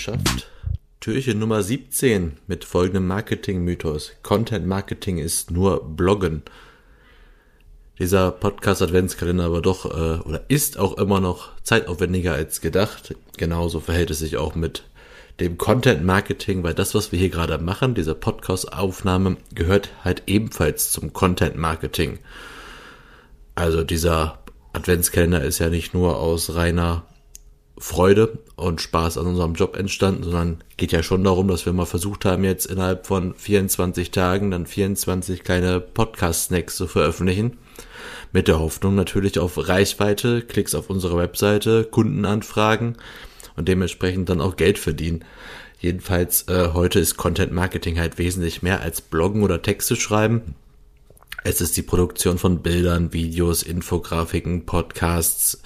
geschafft. Türchen Nummer 17 mit folgendem Marketing-Mythos. Content Marketing ist nur Bloggen. Dieser Podcast-Adventskalender aber doch äh, oder ist auch immer noch zeitaufwendiger als gedacht. Genauso verhält es sich auch mit dem Content Marketing, weil das, was wir hier gerade machen, diese Podcast-Aufnahme, gehört halt ebenfalls zum Content Marketing. Also dieser Adventskalender ist ja nicht nur aus reiner Freude und Spaß an unserem Job entstanden, sondern geht ja schon darum, dass wir mal versucht haben, jetzt innerhalb von 24 Tagen dann 24 kleine Podcast-Snacks zu veröffentlichen. Mit der Hoffnung natürlich auf Reichweite, Klicks auf unsere Webseite, Kundenanfragen und dementsprechend dann auch Geld verdienen. Jedenfalls äh, heute ist Content Marketing halt wesentlich mehr als Bloggen oder Texte schreiben. Es ist die Produktion von Bildern, Videos, Infografiken, Podcasts,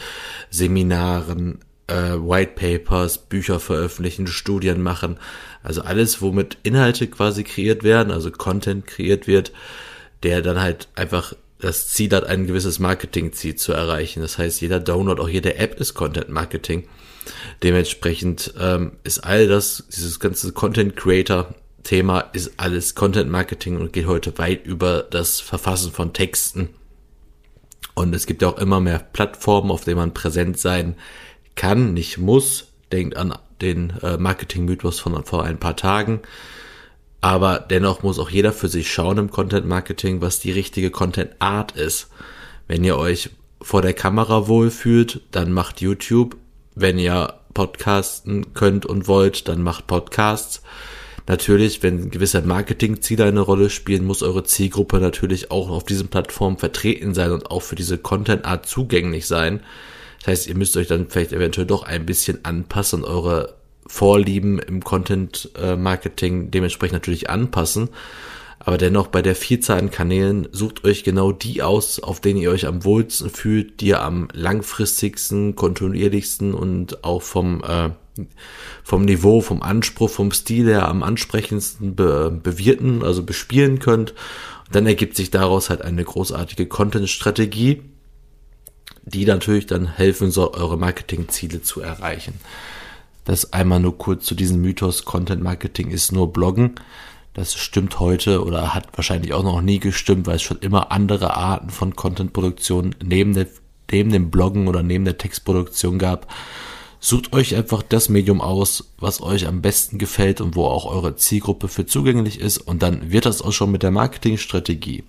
Seminaren, äh, White Papers, Bücher veröffentlichen, Studien machen. Also alles, womit Inhalte quasi kreiert werden, also Content kreiert wird, der dann halt einfach das Ziel hat, ein gewisses Marketing-Ziel zu erreichen. Das heißt, jeder Download, auch jede App ist Content Marketing. Dementsprechend ähm, ist all das, dieses ganze Content Creator Thema ist alles Content Marketing und geht heute weit über das Verfassen von Texten. Und es gibt ja auch immer mehr Plattformen, auf denen man präsent sein kann, nicht muss. Denkt an den äh, Marketing-Mythos von vor ein paar Tagen. Aber dennoch muss auch jeder für sich schauen im Content Marketing, was die richtige Content Art ist. Wenn ihr euch vor der Kamera wohlfühlt, dann macht YouTube. Wenn ihr podcasten könnt und wollt, dann macht Podcasts. Natürlich, wenn gewisse Marketingziele eine Rolle spielen, muss eure Zielgruppe natürlich auch auf diesen Plattformen vertreten sein und auch für diese Content Art zugänglich sein. Das heißt, ihr müsst euch dann vielleicht eventuell doch ein bisschen anpassen, eure Vorlieben im Content Marketing dementsprechend natürlich anpassen. Aber dennoch bei der Vielzahl an Kanälen sucht euch genau die aus, auf denen ihr euch am wohlsten fühlt, die ihr am langfristigsten, kontinuierlichsten und auch vom, äh, vom Niveau, vom Anspruch, vom Stil her am ansprechendsten be bewirten, also bespielen könnt. Und dann ergibt sich daraus halt eine großartige Content-Strategie, die natürlich dann helfen soll, eure Marketingziele zu erreichen. Das einmal nur kurz zu diesem Mythos, Content Marketing ist nur Bloggen. Das stimmt heute oder hat wahrscheinlich auch noch nie gestimmt, weil es schon immer andere Arten von Content-Produktion neben, der, neben dem Bloggen oder neben der Textproduktion gab. Sucht euch einfach das Medium aus, was euch am besten gefällt und wo auch eure Zielgruppe für zugänglich ist und dann wird das auch schon mit der Marketingstrategie.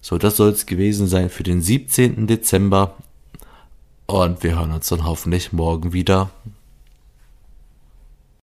So, das soll es gewesen sein für den 17. Dezember und wir hören uns dann hoffentlich morgen wieder.